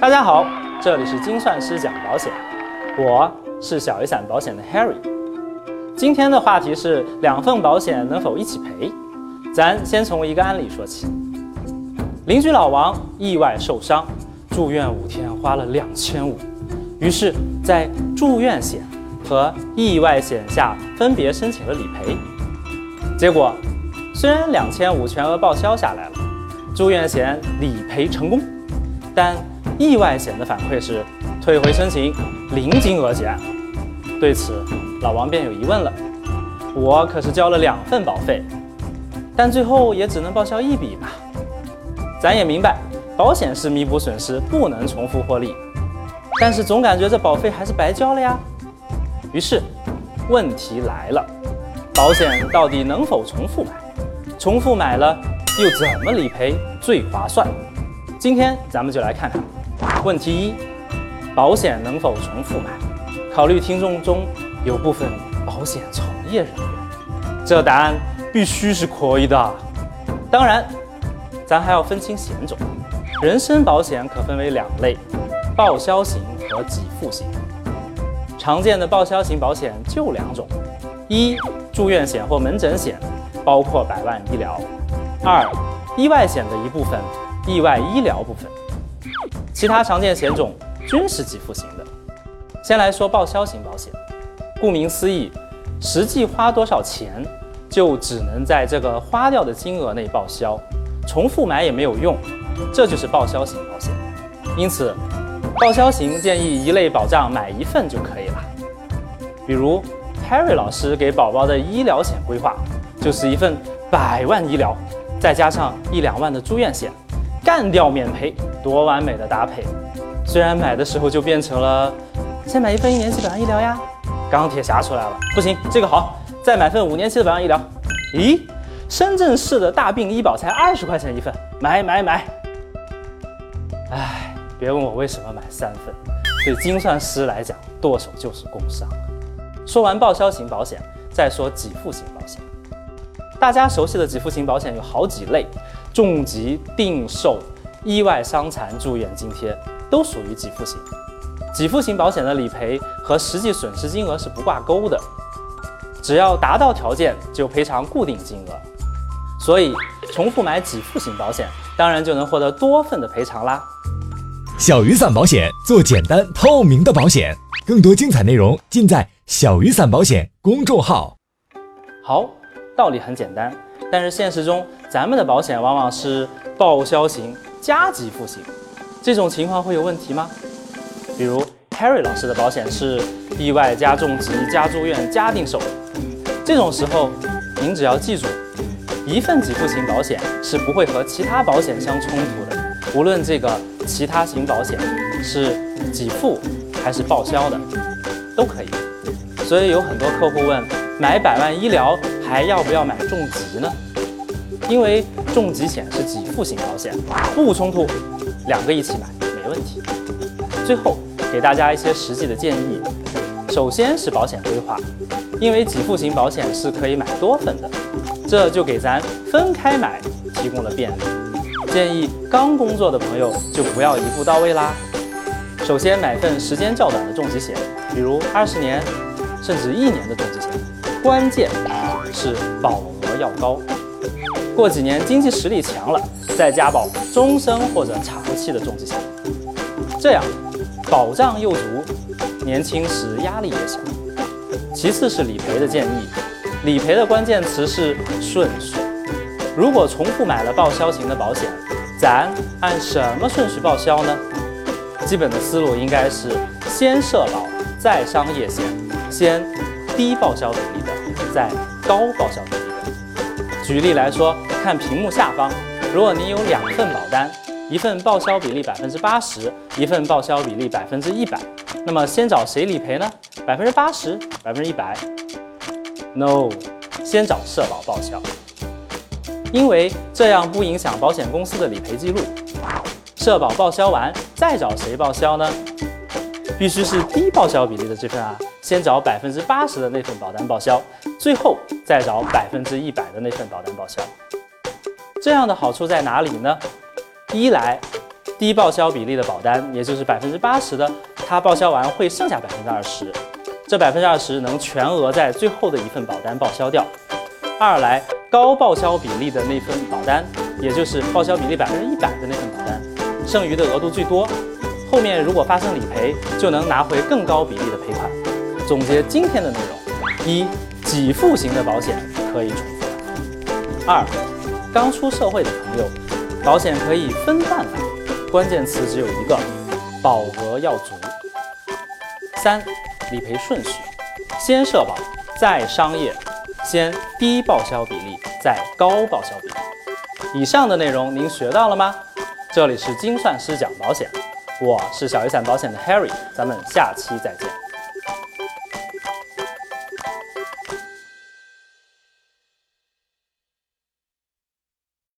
大家好，这里是精算师讲保险，我是小雨伞保险的 Harry。今天的话题是两份保险能否一起赔？咱先从一个案例说起。邻居老王意外受伤，住院五天花了两千五，于是，在住院险和意外险下分别申请了理赔。结果，虽然两千五全额报销下来了，住院险理赔成功，但意外险的反馈是退回申请，零金额结案。对此，老王便有疑问了：我可是交了两份保费，但最后也只能报销一笔吧？咱也明白，保险是弥补损失，不能重复获利，但是总感觉这保费还是白交了呀。于是，问题来了：保险到底能否重复买？重复买了又怎么理赔最划算？今天咱们就来看看。问题一：保险能否重复买？考虑听众中有部分保险从业人员，这答案必须是可以的。当然，咱还要分清险种。人身保险可分为两类：报销型和给付型。常见的报销型保险就两种：一、住院险或门诊险，包括百万医疗；二、意外险的一部分，意外医疗部分。其他常见险种均是给付型的。先来说报销型保险，顾名思义，实际花多少钱就只能在这个花掉的金额内报销，重复买也没有用，这就是报销型保险。因此，报销型建议一类保障买一份就可以了。比如 Harry 老师给宝宝的医疗险规划，就是一份百万医疗，再加上一两万的住院险。干掉免赔，多完美的搭配！虽然买的时候就变成了先买一份一年期百万医疗呀，钢铁侠出来了，不行，这个好，再买份五年期的百万医疗。咦，深圳市的大病医保才二十块钱一份，买买买！哎，别问我为什么买三份，对精算师来讲，剁手就是工伤。说完报销型保险，再说给付型保险。大家熟悉的给付型保险有好几类。重疾、定寿、意外伤残住院津贴都属于给付型。给付型保险的理赔和实际损失金额是不挂钩的，只要达到条件就赔偿固定金额。所以，重复买给付型保险，当然就能获得多份的赔偿啦。小雨伞保险做简单透明的保险，更多精彩内容尽在小雨伞保险公众号。好，道理很简单。但是现实中，咱们的保险往往是报销型加给付型，这种情况会有问题吗？比如 Harry 老师的保险是意外加重疾加住院加定寿，这种时候，您只要记住，一份给付型保险是不会和其他保险相冲突的，无论这个其他型保险是给付还是报销的，都可以。所以有很多客户问，买百万医疗。还要不要买重疾呢？因为重疾险是给付型保险，不冲突，两个一起买没问题。最后给大家一些实际的建议，首先是保险规划，因为给付型保险是可以买多份的，这就给咱分开买提供了便利。建议刚工作的朋友就不要一步到位啦。首先买份时间较短的重疾险，比如二十年甚至一年的重疾险，关键。是保额要高，过几年经济实力强了，再加保终身或者长期的重疾险，这样保障又足，年轻时压力也小。其次是理赔的建议，理赔的关键词是顺序。如果重复买了报销型的保险，咱按什么顺序报销呢？基本的思路应该是先社保，再商业险，先低报销比例的，再。高报销比例的。举例来说，看屏幕下方，如果您有两份保单，一份报销比例百分之八十，一份报销比例百分之一百，那么先找谁理赔呢？百分之八十，百分之一百？No，先找社保报销，因为这样不影响保险公司的理赔记录。社保报销完，再找谁报销呢？必须是低报销比例的这份啊，先找百分之八十的那份保单报销，最后再找百分之一百的那份保单报销。这样的好处在哪里呢？一来，低报销比例的保单，也就是百分之八十的，它报销完会剩下百分之二十，这百分之二十能全额在最后的一份保单报销掉。二来，高报销比例的那份保单，也就是报销比例百分之一百的那份保单，剩余的额度最多，后面如果发生理赔，就能拿回更高比例的赔款。总结今天的内容：一、给付型的保险可以重复；二、刚出社会的朋友，保险可以分散买。关键词只有一个，保额要足。三、理赔顺序：先社保，再商业，先低报销比例，再高报销比例。以上的内容您学到了吗？这里是精算师讲保险，我是小雨伞保险的 Harry，咱们下期再见。